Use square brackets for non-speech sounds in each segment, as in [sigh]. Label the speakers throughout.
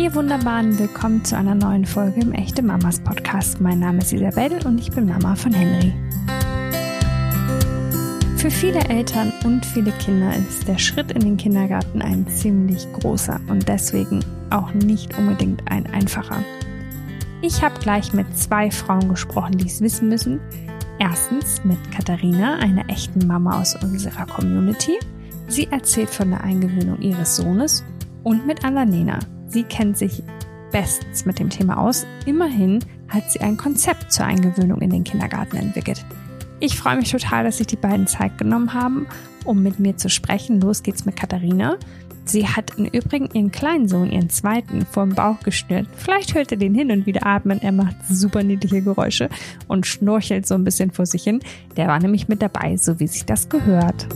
Speaker 1: Ihr wunderbaren, willkommen zu einer neuen Folge im Echte Mamas Podcast. Mein Name ist Isabel und ich bin Mama von Henry. Für viele Eltern und viele Kinder ist der Schritt in den Kindergarten ein ziemlich großer und deswegen auch nicht unbedingt ein einfacher. Ich habe gleich mit zwei Frauen gesprochen, die es wissen müssen. Erstens mit Katharina, einer echten Mama aus unserer Community. Sie erzählt von der Eingewöhnung ihres Sohnes und mit Annalena. Sie kennt sich bestens mit dem Thema aus. Immerhin hat sie ein Konzept zur Eingewöhnung in den Kindergarten entwickelt. Ich freue mich total, dass sich die beiden Zeit genommen haben, um mit mir zu sprechen. Los geht's mit Katharina. Sie hat im Übrigen ihren kleinen Sohn, ihren zweiten, vor dem Bauch gestört. Vielleicht hört ihr den hin und wieder atmen. Er macht super niedliche Geräusche und schnorchelt so ein bisschen vor sich hin. Der war nämlich mit dabei, so wie sich das gehört.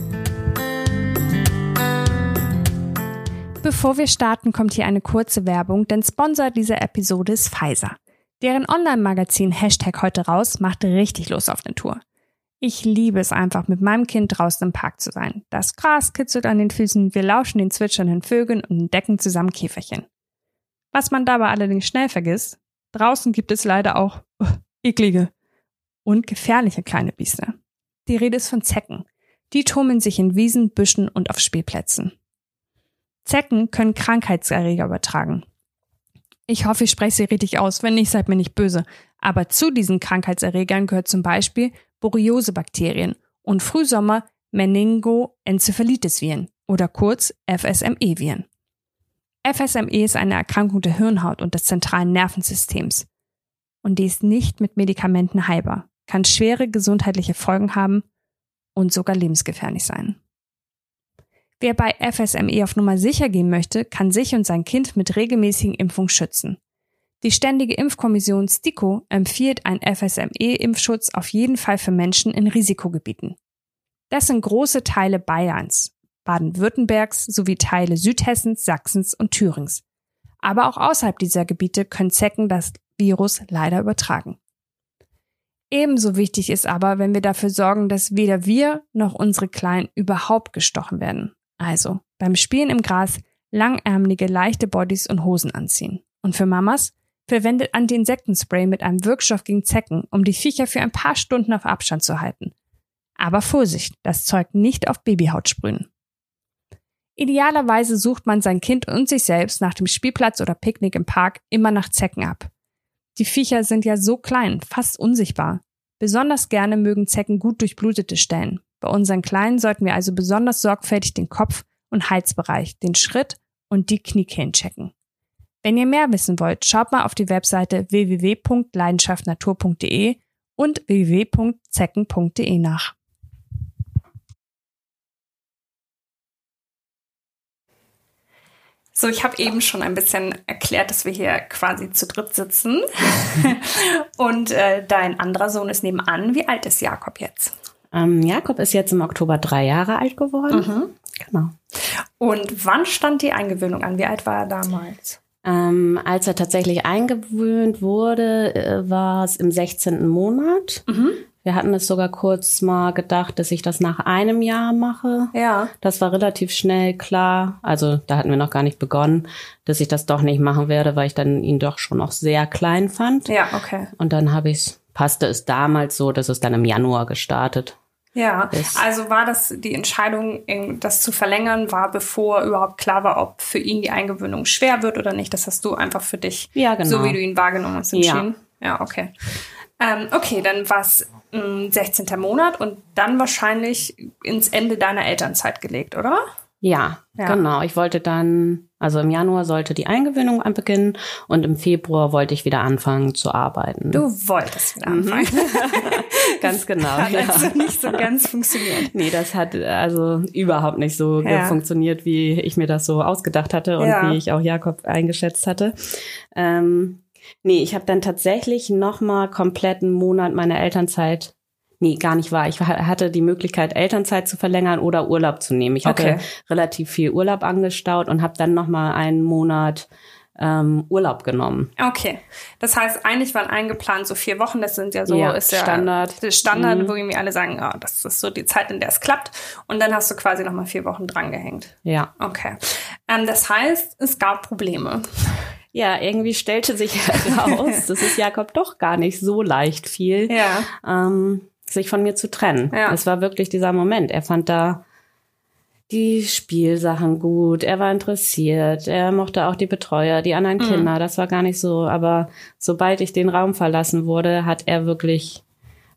Speaker 1: Bevor wir starten, kommt hier eine kurze Werbung, denn Sponsor dieser Episode ist Pfizer. Deren Online-Magazin Hashtag heute raus macht richtig Lust auf eine Tour. Ich liebe es einfach, mit meinem Kind draußen im Park zu sein. Das Gras kitzelt an den Füßen, wir lauschen den zwitschernden Vögeln und entdecken zusammen Käferchen. Was man dabei allerdings schnell vergisst, draußen gibt es leider auch uh, [laughs] eklige und gefährliche kleine Biester. Die Rede ist von Zecken. Die tummeln sich in Wiesen, Büschen und auf Spielplätzen. Zecken können Krankheitserreger übertragen. Ich hoffe, ich spreche sie richtig aus. Wenn nicht, seid mir nicht böse. Aber zu diesen Krankheitserregern gehört zum Beispiel Borreliose-Bakterien und Frühsommer Meningoenzephalitis-Viren oder kurz FSME-Viren. FSME ist eine Erkrankung der Hirnhaut und des zentralen Nervensystems. Und die ist nicht mit Medikamenten heilbar, kann schwere gesundheitliche Folgen haben und sogar lebensgefährlich sein. Wer bei FSME auf Nummer sicher gehen möchte, kann sich und sein Kind mit regelmäßigen Impfungen schützen. Die Ständige Impfkommission STIKO empfiehlt einen FSME-Impfschutz auf jeden Fall für Menschen in Risikogebieten. Das sind große Teile Bayerns, Baden-Württembergs sowie Teile Südhessens, Sachsens und Thürings. Aber auch außerhalb dieser Gebiete können Zecken das Virus leider übertragen. Ebenso wichtig ist aber, wenn wir dafür sorgen, dass weder wir noch unsere Kleinen überhaupt gestochen werden. Also beim Spielen im Gras langärmelige, leichte Bodies und Hosen anziehen. Und für Mamas verwendet Anti-Insektenspray mit einem Wirkstoff gegen Zecken, um die Viecher für ein paar Stunden auf Abstand zu halten. Aber Vorsicht, das Zeug nicht auf Babyhaut sprühen. Idealerweise sucht man sein Kind und sich selbst nach dem Spielplatz oder Picknick im Park immer nach Zecken ab. Die Viecher sind ja so klein, fast unsichtbar. Besonders gerne mögen Zecken gut durchblutete Stellen. Bei unseren Kleinen sollten wir also besonders sorgfältig den Kopf- und Halsbereich, den Schritt und die Kniekehlen checken. Wenn ihr mehr wissen wollt, schaut mal auf die Webseite www.leidenschaftnatur.de und www.zecken.de nach. So, ich habe eben schon ein bisschen erklärt, dass wir hier quasi zu dritt sitzen. [laughs] und äh, dein anderer Sohn ist nebenan. Wie alt ist Jakob jetzt?
Speaker 2: Ähm, Jakob ist jetzt im Oktober drei Jahre alt geworden. Mhm.
Speaker 1: Genau. Und wann stand die Eingewöhnung an? Wie alt war er damals?
Speaker 2: Ähm, als er tatsächlich eingewöhnt wurde, äh, war es im 16. Monat. Mhm. Wir hatten es sogar kurz mal gedacht, dass ich das nach einem Jahr mache.
Speaker 1: Ja.
Speaker 2: Das war relativ schnell klar. Also da hatten wir noch gar nicht begonnen, dass ich das doch nicht machen werde, weil ich dann ihn doch schon noch sehr klein fand.
Speaker 1: Ja, okay.
Speaker 2: Und dann habe ich passte es damals so, dass es dann im Januar gestartet
Speaker 1: ja, ist. also war das die Entscheidung, das zu verlängern, war bevor überhaupt klar war, ob für ihn die Eingewöhnung schwer wird oder nicht. Das hast du einfach für dich,
Speaker 2: ja, genau.
Speaker 1: so wie du ihn wahrgenommen hast, entschieden. Ja, ja okay. Ähm, okay, dann war es 16. Monat und dann wahrscheinlich ins Ende deiner Elternzeit gelegt, oder?
Speaker 2: Ja, ja, genau. Ich wollte dann, also im Januar sollte die Eingewöhnung beginnen und im Februar wollte ich wieder anfangen zu arbeiten.
Speaker 1: Du wolltest wieder mhm. anfangen. [laughs] [laughs]
Speaker 2: ganz genau.
Speaker 1: Hat ja. also nicht so ganz funktioniert.
Speaker 2: Nee, das hat also überhaupt nicht so ja. funktioniert, wie ich mir das so ausgedacht hatte und ja. wie ich auch Jakob eingeschätzt hatte. Ähm, nee, ich habe dann tatsächlich nochmal komplett einen Monat meiner Elternzeit Nee, gar nicht wahr. Ich hatte die Möglichkeit, Elternzeit zu verlängern oder Urlaub zu nehmen. Ich hatte okay. relativ viel Urlaub angestaut und habe dann noch mal einen Monat ähm, Urlaub genommen.
Speaker 1: Okay. Das heißt, eigentlich waren eingeplant so vier Wochen. Das sind ja so
Speaker 2: ja,
Speaker 1: ist
Speaker 2: ja Standard.
Speaker 1: Standard, mhm. wo irgendwie alle sagen, oh, das ist so die Zeit, in der es klappt. Und dann hast du quasi noch mal vier Wochen drangehängt.
Speaker 2: Ja.
Speaker 1: Okay. Ähm, das heißt, es gab Probleme.
Speaker 2: ja, irgendwie stellte sich [laughs] heraus, das ist Jakob doch gar nicht so leicht viel, ja. ähm, sich von mir zu trennen. Ja. Es war wirklich dieser Moment. Er fand da die Spielsachen gut, er war interessiert, er mochte auch die Betreuer, die anderen mhm. Kinder, das war gar nicht so. Aber sobald ich den Raum verlassen wurde, hat er wirklich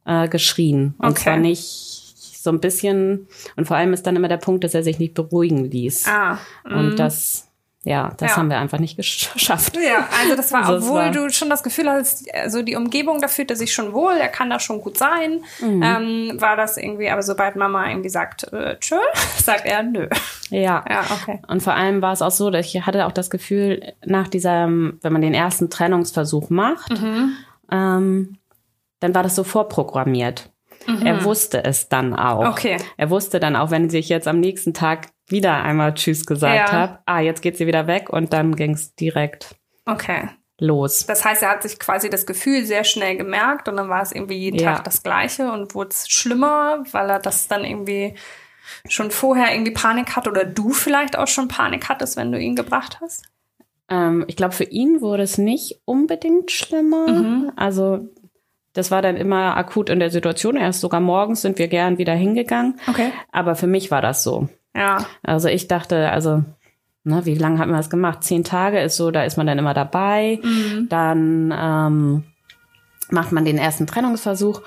Speaker 2: äh, geschrien. Und okay. zwar nicht so ein bisschen, und vor allem ist dann immer der Punkt, dass er sich nicht beruhigen ließ. Ah, und mhm. das ja, das ja. haben wir einfach nicht [laughs] geschafft.
Speaker 1: Ja, also das war, also obwohl war, du schon das Gefühl hast, also die Umgebung, da fühlt er sich schon wohl, er kann da schon gut sein, mhm. ähm, war das irgendwie, aber sobald Mama irgendwie sagt, äh, tschö, [laughs] sagt er nö.
Speaker 2: Ja. ja, okay. Und vor allem war es auch so, dass ich hatte auch das Gefühl, nach diesem, wenn man den ersten Trennungsversuch macht, mhm. ähm, dann war das so vorprogrammiert. Mhm. Er wusste es dann auch. Okay. Er wusste dann auch, wenn ich jetzt am nächsten Tag wieder einmal Tschüss gesagt ja. habe, ah, jetzt geht sie wieder weg und dann ging es direkt okay. los.
Speaker 1: Das heißt, er hat sich quasi das Gefühl sehr schnell gemerkt und dann war es irgendwie jeden ja. Tag das Gleiche und wurde es schlimmer, weil er das dann irgendwie schon vorher irgendwie Panik hat oder du vielleicht auch schon Panik hattest, wenn du ihn gebracht hast?
Speaker 2: Ähm, ich glaube, für ihn wurde es nicht unbedingt schlimmer. Mhm. Also das war dann immer akut in der Situation. Erst sogar morgens sind wir gern wieder hingegangen. Okay. Aber für mich war das so. Ja. Also ich dachte, also, ne, wie lange hat man das gemacht? Zehn Tage ist so, da ist man dann immer dabei. Mhm. Dann ähm, macht man den ersten Trennungsversuch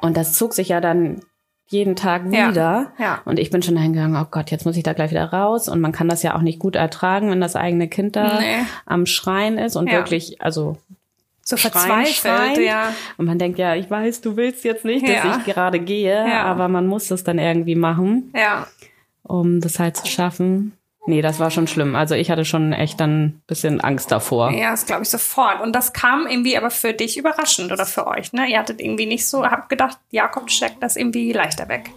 Speaker 2: und das zog sich ja dann jeden Tag wieder. Ja, ja. Und ich bin schon hingegangen, oh Gott, jetzt muss ich da gleich wieder raus. Und man kann das ja auch nicht gut ertragen, wenn das eigene Kind da nee. am Schreien ist und ja. wirklich, also so verzweifelt, schreien. ja. Und man denkt, ja, ich weiß, du willst jetzt nicht, dass ich gerade gehe, aber man muss das dann irgendwie machen. Ja um das halt zu schaffen. Nee, das war schon schlimm. Also ich hatte schon echt dann ein bisschen Angst davor.
Speaker 1: Ja, das glaube ich sofort. Und das kam irgendwie aber für dich überraschend oder für euch, ne? Ihr hattet irgendwie nicht so, habt gedacht, Jakob steckt das irgendwie leichter weg.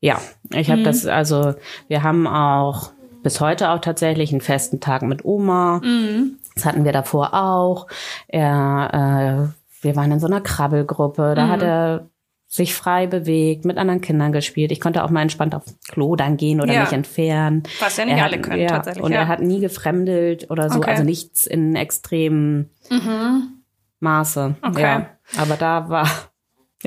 Speaker 2: Ja, ich habe mhm. das, also wir haben auch bis heute auch tatsächlich einen festen Tag mit Oma. Mhm. Das hatten wir davor auch. Er, äh, wir waren in so einer Krabbelgruppe. Da mhm. hat er sich frei bewegt, mit anderen Kindern gespielt. Ich konnte auch mal entspannt aufs Klo dann gehen oder ja. mich entfernen.
Speaker 1: Was ja nicht er alle können, ja, tatsächlich.
Speaker 2: Und ja. er hat nie gefremdelt oder so, okay. also nichts in extremen mhm. Maße. Okay. Ja. Aber da war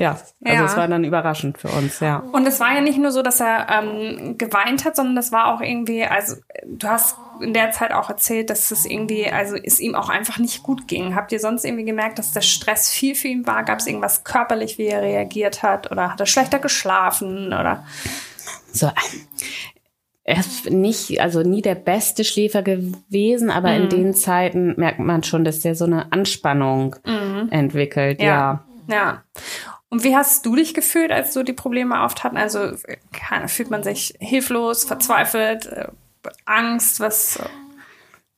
Speaker 2: ja, also ja. es war dann überraschend für uns, ja.
Speaker 1: Und es war ja nicht nur so, dass er ähm, geweint hat, sondern das war auch irgendwie, also du hast in der Zeit auch erzählt, dass es irgendwie, also es ihm auch einfach nicht gut ging. Habt ihr sonst irgendwie gemerkt, dass der Stress viel für ihn war? Gab es irgendwas körperlich, wie er reagiert hat? Oder hat er schlechter geschlafen? Oder?
Speaker 2: So, er ist nicht, also nie der beste Schläfer gewesen, aber mhm. in den Zeiten merkt man schon, dass der so eine Anspannung mhm. entwickelt, ja.
Speaker 1: Ja. ja. Und wie hast du dich gefühlt, als du die Probleme auftaten? Also fühlt man sich hilflos, verzweifelt, äh, Angst? Was,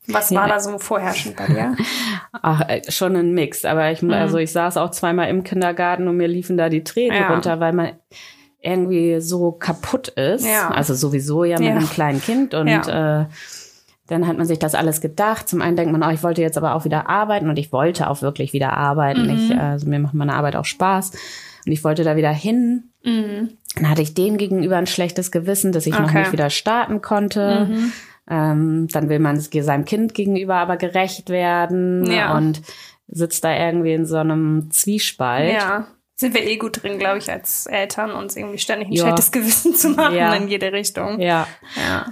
Speaker 1: was war ja. da so vorherrschend bei dir? [laughs]
Speaker 2: Ach, äh, schon ein Mix. Aber ich, mhm. also ich saß auch zweimal im Kindergarten und mir liefen da die Tränen ja. runter, weil man irgendwie so kaputt ist. Ja. Also sowieso ja mit einem kleinen Kind und äh, dann hat man sich das alles gedacht. Zum einen denkt man, oh, ich wollte jetzt aber auch wieder arbeiten und ich wollte auch wirklich wieder arbeiten. Mhm. Ich, also mir macht meine Arbeit auch Spaß und ich wollte da wieder hin. Mhm. Dann hatte ich dem gegenüber ein schlechtes Gewissen, dass ich okay. noch nicht wieder starten konnte. Mhm. Ähm, dann will man seinem Kind gegenüber aber gerecht werden ja. und sitzt da irgendwie in so einem Zwiespalt. Ja
Speaker 1: sind wir eh gut drin, glaube ich, als Eltern, uns irgendwie ständig ein ja. schlechtes Gewissen zu machen ja. in jede Richtung.
Speaker 2: Ja. ja.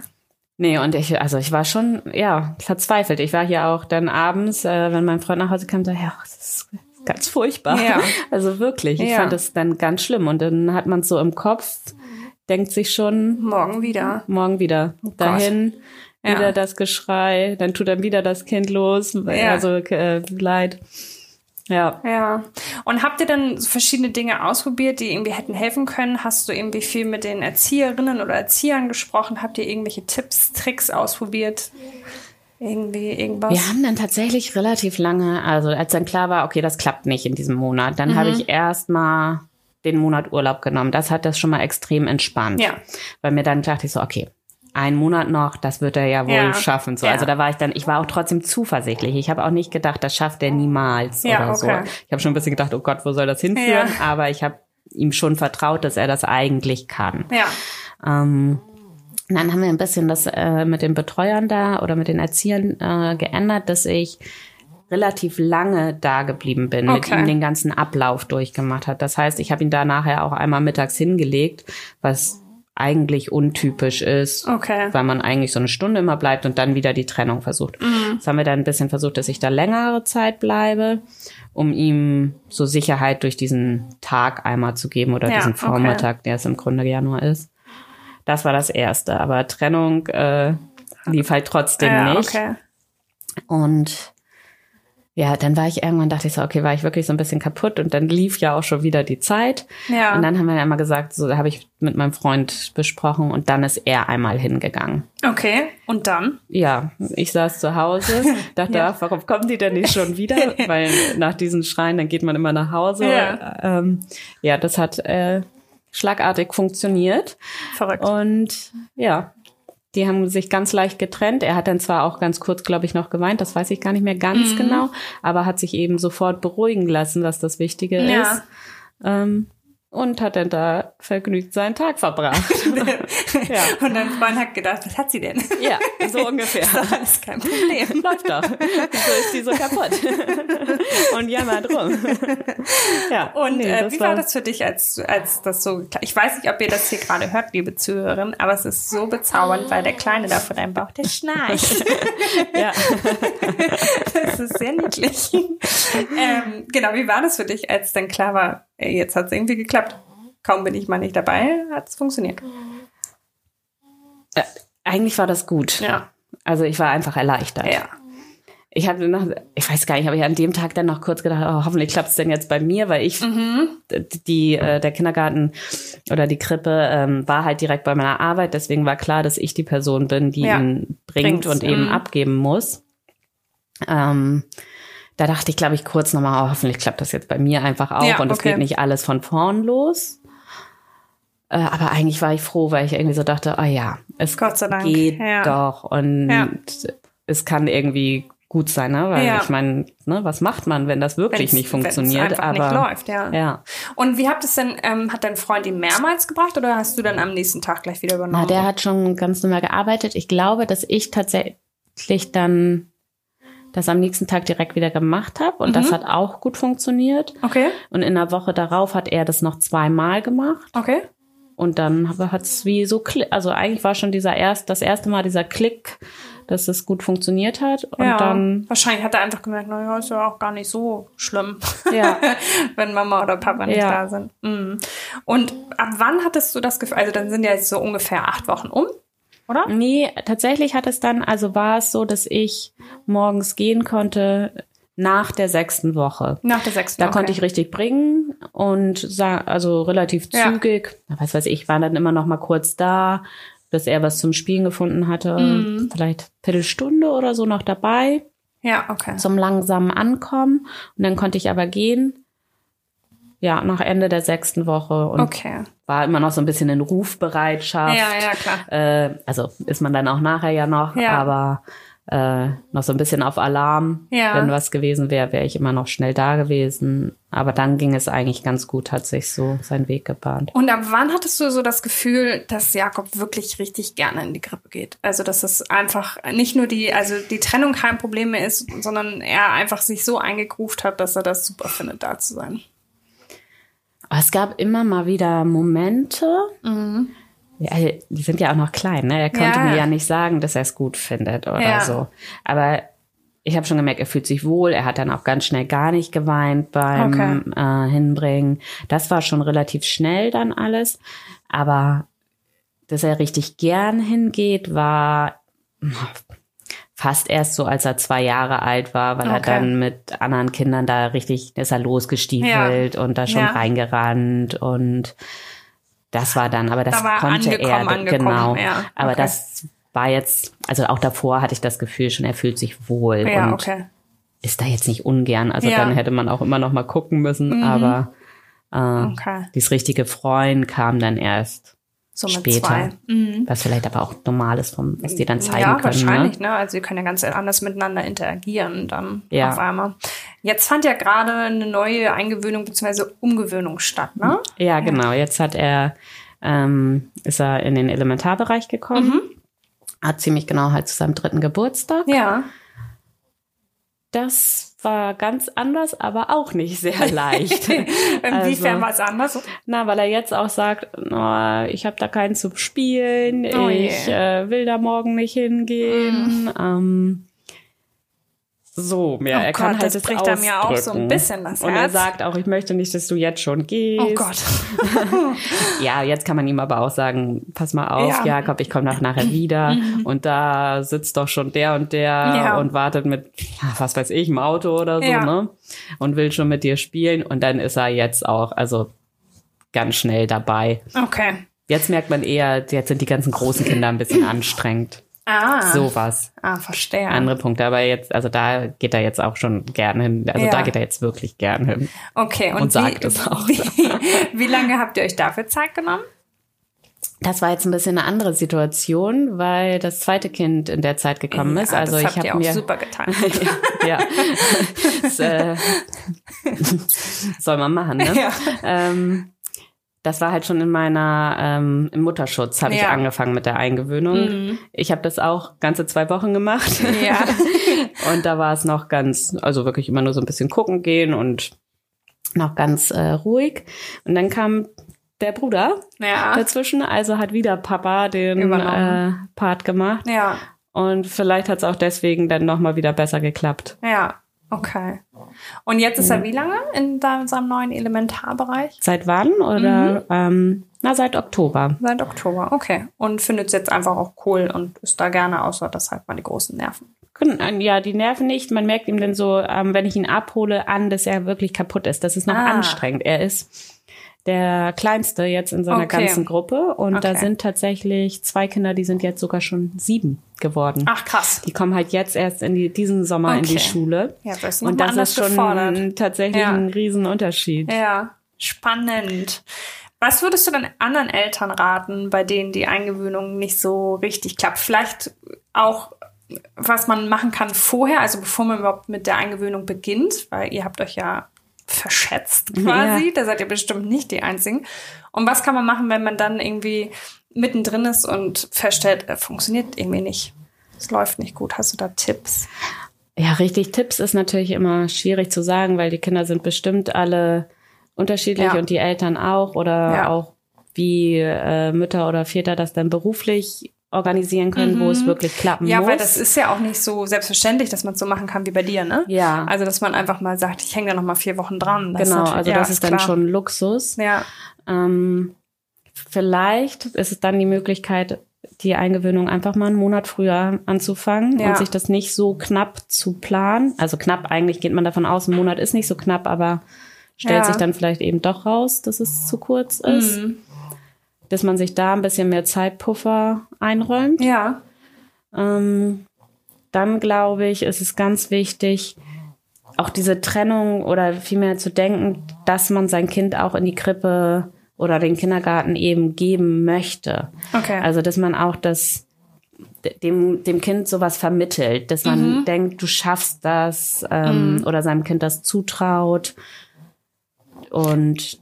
Speaker 2: Nee, und ich, also ich war schon, ja, verzweifelt. Ich war hier auch dann abends, äh, wenn mein Freund nach Hause kam, so, ja, das ist ganz furchtbar. Ja. [laughs] Also wirklich, ich ja. fand das dann ganz schlimm. Und dann hat man so im Kopf, denkt sich schon.
Speaker 1: Morgen wieder.
Speaker 2: Morgen wieder. Oh Dahin, ja. wieder das Geschrei, dann tut dann wieder das Kind los, ja. also äh, Leid. Ja.
Speaker 1: Ja. Und habt ihr dann verschiedene Dinge ausprobiert, die irgendwie hätten helfen können? Hast du irgendwie viel mit den Erzieherinnen oder Erziehern gesprochen? Habt ihr irgendwelche Tipps, Tricks ausprobiert? Irgendwie irgendwas?
Speaker 2: Wir haben dann tatsächlich relativ lange, also als dann klar war, okay, das klappt nicht in diesem Monat, dann mhm. habe ich erst mal den Monat Urlaub genommen. Das hat das schon mal extrem entspannt. Ja. Weil mir dann dachte ich so, okay, ein Monat noch, das wird er ja wohl ja. schaffen. So, ja. also da war ich dann, ich war auch trotzdem zuversichtlich. Ich habe auch nicht gedacht, das schafft er niemals ja, oder okay. so. Ich habe schon ein bisschen gedacht, oh Gott, wo soll das hinführen? Aber ich habe ihm schon vertraut, dass er das eigentlich kann. Ja. Ähm, dann haben wir ein bisschen das äh, mit den Betreuern da oder mit den Erziehern äh, geändert, dass ich relativ lange da geblieben bin, okay. mit ihm den ganzen Ablauf durchgemacht hat. Das heißt, ich habe ihn da nachher auch einmal mittags hingelegt, was eigentlich untypisch ist, okay. weil man eigentlich so eine Stunde immer bleibt und dann wieder die Trennung versucht. Mhm. Das haben wir dann ein bisschen versucht, dass ich da längere Zeit bleibe, um ihm so Sicherheit durch diesen Tag einmal zu geben oder ja, diesen Vormittag, okay. der es im Grunde Januar ist. Das war das Erste. Aber Trennung äh, lief halt trotzdem ja, nicht. Okay. Und ja, dann war ich irgendwann, dachte ich so, okay, war ich wirklich so ein bisschen kaputt und dann lief ja auch schon wieder die Zeit. Ja. Und dann haben wir ja immer gesagt, so habe ich mit meinem Freund besprochen und dann ist er einmal hingegangen.
Speaker 1: Okay, und dann?
Speaker 2: Ja, ich saß zu Hause, [laughs] dachte, ja. ach, warum kommen die denn nicht schon wieder? [laughs] Weil nach diesen Schreien, dann geht man immer nach Hause. Ja, ähm, ja das hat äh, schlagartig funktioniert.
Speaker 1: Verrückt.
Speaker 2: Und ja, die haben sich ganz leicht getrennt. Er hat dann zwar auch ganz kurz, glaube ich, noch geweint, das weiß ich gar nicht mehr ganz mhm. genau, aber hat sich eben sofort beruhigen lassen, was das Wichtige ja. ist. Ähm, und hat dann da vergnügt seinen Tag verbracht. [laughs] [laughs]
Speaker 1: ja. [laughs] Und dein Freund hat gedacht, was hat sie denn?
Speaker 2: Ja, so [laughs] ungefähr.
Speaker 1: Das ist kein Problem.
Speaker 2: Läuft doch. So ist die so kaputt. [laughs] Und jammert rum.
Speaker 1: Ja. Und nee, äh, wie war das für dich, als, als das so, ich weiß nicht, ob ihr das hier gerade hört, liebe Zuhörerin, aber es ist so bezaubernd, weil der Kleine da vor deinem Bauch, der schnarcht. ja. Das ist sehr niedlich. Ähm, genau, wie war das für dich, als dann klar war, jetzt hat es irgendwie geklappt. Kaum bin ich mal nicht dabei, hat es funktioniert.
Speaker 2: Ja, eigentlich war das gut. Ja. Also ich war einfach erleichtert. Ja. Ich hatte noch, ich weiß gar nicht, habe ich an dem Tag dann noch kurz gedacht, oh, hoffentlich klappt es denn jetzt bei mir, weil ich mhm. die äh, der Kindergarten oder die Krippe ähm, war halt direkt bei meiner Arbeit, deswegen war klar, dass ich die Person bin, die ja. ihn bringt Bringt's, und eben mhm. abgeben muss. Ähm, da dachte ich, glaube ich, kurz nochmal, oh, hoffentlich klappt das jetzt bei mir einfach auch ja, und es okay. geht nicht alles von vorn los. Äh, aber eigentlich war ich froh, weil ich irgendwie so dachte, oh ja, es geht ja. doch und ja. es kann irgendwie gut sein, ne? Weil ja. ich meine, ne, was macht man, wenn das wirklich wenn's, nicht funktioniert?
Speaker 1: aber nicht läuft, ja. ja. Und wie habt es denn, ähm, hat dein Freund ihn mehrmals gebracht oder hast du dann am nächsten Tag gleich wieder übernommen?
Speaker 2: Na, der hat schon ganz normal gearbeitet. Ich glaube, dass ich tatsächlich dann das am nächsten Tag direkt wieder gemacht habe und mhm. das hat auch gut funktioniert.
Speaker 1: Okay.
Speaker 2: Und in der Woche darauf hat er das noch zweimal gemacht.
Speaker 1: Okay.
Speaker 2: Und dann hat es wie so, also eigentlich war schon dieser erst, das erste Mal dieser Klick, dass es gut funktioniert hat. Und ja, dann.
Speaker 1: Wahrscheinlich hat er einfach gemerkt, naja, ist ja auch gar nicht so schlimm. Ja. [laughs] wenn Mama oder Papa nicht ja. da sind. Mhm. Und ab wann hattest du das Gefühl, also dann sind ja jetzt so ungefähr acht Wochen um oder?
Speaker 2: Nee, tatsächlich hat es dann, also war es so, dass ich morgens gehen konnte nach der sechsten Woche.
Speaker 1: Nach der sechsten
Speaker 2: Da okay. konnte ich richtig bringen und also relativ zügig. Ja. Was weiß ich, war dann immer noch mal kurz da, bis er was zum Spielen gefunden hatte. Mhm. Vielleicht Viertelstunde oder so noch dabei.
Speaker 1: Ja, okay.
Speaker 2: Zum langsamen Ankommen. Und dann konnte ich aber gehen. Ja, nach Ende der sechsten Woche. Und
Speaker 1: okay.
Speaker 2: war immer noch so ein bisschen in Rufbereitschaft.
Speaker 1: Ja, ja, klar.
Speaker 2: Äh, also ist man dann auch nachher ja noch, ja. aber äh, noch so ein bisschen auf Alarm. Ja. Wenn was gewesen wäre, wäre ich immer noch schnell da gewesen. Aber dann ging es eigentlich ganz gut, hat sich so seinen Weg gebahnt.
Speaker 1: Und ab wann hattest du so das Gefühl, dass Jakob wirklich richtig gerne in die Grippe geht? Also, dass es einfach nicht nur die, also die Trennung kein Problem mehr ist, sondern er einfach sich so eingegruft hat, dass er das super findet, da zu sein.
Speaker 2: Es gab immer mal wieder Momente. Mhm. Ja, die sind ja auch noch klein, ne? Er konnte ja. mir ja nicht sagen, dass er es gut findet oder ja. so. Aber ich habe schon gemerkt, er fühlt sich wohl. Er hat dann auch ganz schnell gar nicht geweint beim okay. äh, Hinbringen. Das war schon relativ schnell dann alles. Aber dass er richtig gern hingeht, war fast erst so, als er zwei Jahre alt war, weil okay. er dann mit anderen Kindern da richtig, ist er losgestiefelt ja. und da schon ja. reingerannt und das war dann, aber das
Speaker 1: da
Speaker 2: konnte
Speaker 1: er,
Speaker 2: genau.
Speaker 1: Ja.
Speaker 2: Aber okay. das war jetzt, also auch davor hatte ich das Gefühl schon, er fühlt sich wohl
Speaker 1: ja,
Speaker 2: und
Speaker 1: okay.
Speaker 2: ist da jetzt nicht ungern. Also dann hätte man auch immer noch mal gucken müssen, mhm. aber äh,
Speaker 1: okay.
Speaker 2: dieses richtige Freuen kam dann erst
Speaker 1: so
Speaker 2: später. Mhm. Was vielleicht aber auch normal ist, vom, was die dann zeigen
Speaker 1: ja,
Speaker 2: können.
Speaker 1: Ja, wahrscheinlich.
Speaker 2: Ne?
Speaker 1: ne? Also sie können ja ganz anders miteinander interagieren dann ja. auf einmal. Jetzt fand ja gerade eine neue Eingewöhnung bzw. Umgewöhnung statt, ne?
Speaker 2: Ja, genau. Jetzt hat er, ähm, ist er in den Elementarbereich gekommen. Mhm. Hat ziemlich genau halt zu seinem dritten Geburtstag.
Speaker 1: Ja.
Speaker 2: Das war ganz anders, aber auch nicht sehr [laughs] leicht.
Speaker 1: Inwiefern also, war es anders?
Speaker 2: Na, weil er jetzt auch sagt, oh, ich habe da keinen zu spielen, oh ich äh, will da morgen nicht hingehen. Mm. Ähm, so mehr. Oh er kann Gott, halt das bricht
Speaker 1: er mir auch so ein bisschen das Herz.
Speaker 2: Und er sagt auch, ich möchte nicht, dass du jetzt schon gehst.
Speaker 1: Oh Gott. [laughs]
Speaker 2: ja, jetzt kann man ihm aber auch sagen, pass mal auf, ja. Jakob, ich komme noch nachher wieder [laughs] mhm. und da sitzt doch schon der und der ja. und wartet mit, was weiß ich, im Auto oder so, ja. ne? Und will schon mit dir spielen und dann ist er jetzt auch, also ganz schnell dabei.
Speaker 1: Okay.
Speaker 2: Jetzt merkt man eher, jetzt sind die ganzen großen Kinder ein bisschen [laughs] anstrengend.
Speaker 1: Ah.
Speaker 2: Sowas.
Speaker 1: Ah, verstehe.
Speaker 2: Andere Punkte, aber jetzt, also da geht er jetzt auch schon gern hin. Also ja. da geht er jetzt wirklich gern hin.
Speaker 1: Okay, und,
Speaker 2: und sagt wie, es auch.
Speaker 1: Wie, [laughs] wie lange habt ihr euch dafür Zeit genommen?
Speaker 2: Das war jetzt ein bisschen eine andere Situation, weil das zweite Kind in der Zeit gekommen ist. Ja, also
Speaker 1: das
Speaker 2: ich habe mir
Speaker 1: super getan. [laughs]
Speaker 2: ja, [laughs] das, äh, soll man machen, ne? Ja. Ähm, das war halt schon in meiner ähm, im Mutterschutz habe ja. ich angefangen mit der Eingewöhnung. Mhm. Ich habe das auch ganze zwei Wochen gemacht.
Speaker 1: Ja. [laughs]
Speaker 2: und da war es noch ganz, also wirklich immer nur so ein bisschen gucken gehen und noch ganz äh, ruhig. Und dann kam der Bruder
Speaker 1: ja.
Speaker 2: dazwischen, also hat wieder Papa den äh, Part gemacht.
Speaker 1: Ja.
Speaker 2: Und vielleicht hat es auch deswegen dann noch mal wieder besser geklappt.
Speaker 1: Ja. Okay. Und jetzt ist er wie lange in seinem neuen Elementarbereich?
Speaker 2: Seit wann? Oder mhm. ähm, na, seit Oktober.
Speaker 1: Seit Oktober, okay. Und findet es jetzt einfach auch cool und ist da gerne, außer dass halt mal die großen Nerven.
Speaker 2: Ja, die Nerven nicht. Man merkt ihm dann so, ähm, wenn ich ihn abhole, an, dass er wirklich kaputt ist. Das ist noch ah. anstrengend. Er ist der kleinste jetzt in seiner okay. ganzen Gruppe. Und okay. da sind tatsächlich zwei Kinder, die sind jetzt sogar schon sieben geworden.
Speaker 1: Ach krass.
Speaker 2: Die kommen halt jetzt erst in die, diesen Sommer okay. in die Schule.
Speaker 1: Ja, das ist
Speaker 2: Und das ist schon gefordert. tatsächlich ja. ein Riesenunterschied.
Speaker 1: Ja, spannend. Was würdest du denn anderen Eltern raten, bei denen die Eingewöhnung nicht so richtig klappt? Vielleicht auch, was man machen kann vorher, also bevor man überhaupt mit der Eingewöhnung beginnt, weil ihr habt euch ja verschätzt quasi. Ja. Da seid ihr bestimmt nicht die Einzigen. Und was kann man machen, wenn man dann irgendwie mittendrin ist und feststellt, äh, funktioniert irgendwie nicht. Es läuft nicht gut. Hast du da Tipps?
Speaker 2: Ja, richtig. Tipps ist natürlich immer schwierig zu sagen, weil die Kinder sind bestimmt alle unterschiedlich ja. und die Eltern auch oder ja. auch wie äh, Mütter oder Väter das dann beruflich organisieren können, mhm. wo es mhm. wirklich klappen
Speaker 1: ja,
Speaker 2: muss.
Speaker 1: Ja, weil das ist ja auch nicht so selbstverständlich, dass man es so machen kann wie bei dir, ne?
Speaker 2: Ja.
Speaker 1: Also, dass man einfach mal sagt, ich hänge da noch mal vier Wochen dran.
Speaker 2: Das genau, also ja, das ist, ist dann schon Luxus.
Speaker 1: Ja.
Speaker 2: Ähm, vielleicht ist es dann die Möglichkeit, die Eingewöhnung einfach mal einen Monat früher anzufangen ja. und sich das nicht so knapp zu planen. Also knapp, eigentlich geht man davon aus, ein Monat ist nicht so knapp, aber stellt ja. sich dann vielleicht eben doch raus, dass es zu kurz ist. Mhm dass man sich da ein bisschen mehr Zeitpuffer einräumt.
Speaker 1: Ja.
Speaker 2: Ähm, dann glaube ich, ist es ganz wichtig, auch diese Trennung oder vielmehr zu denken, dass man sein Kind auch in die Krippe oder den Kindergarten eben geben möchte.
Speaker 1: Okay.
Speaker 2: Also, dass man auch das dem, dem Kind sowas vermittelt, dass man mhm. denkt, du schaffst das ähm, mhm. oder seinem Kind das zutraut. Und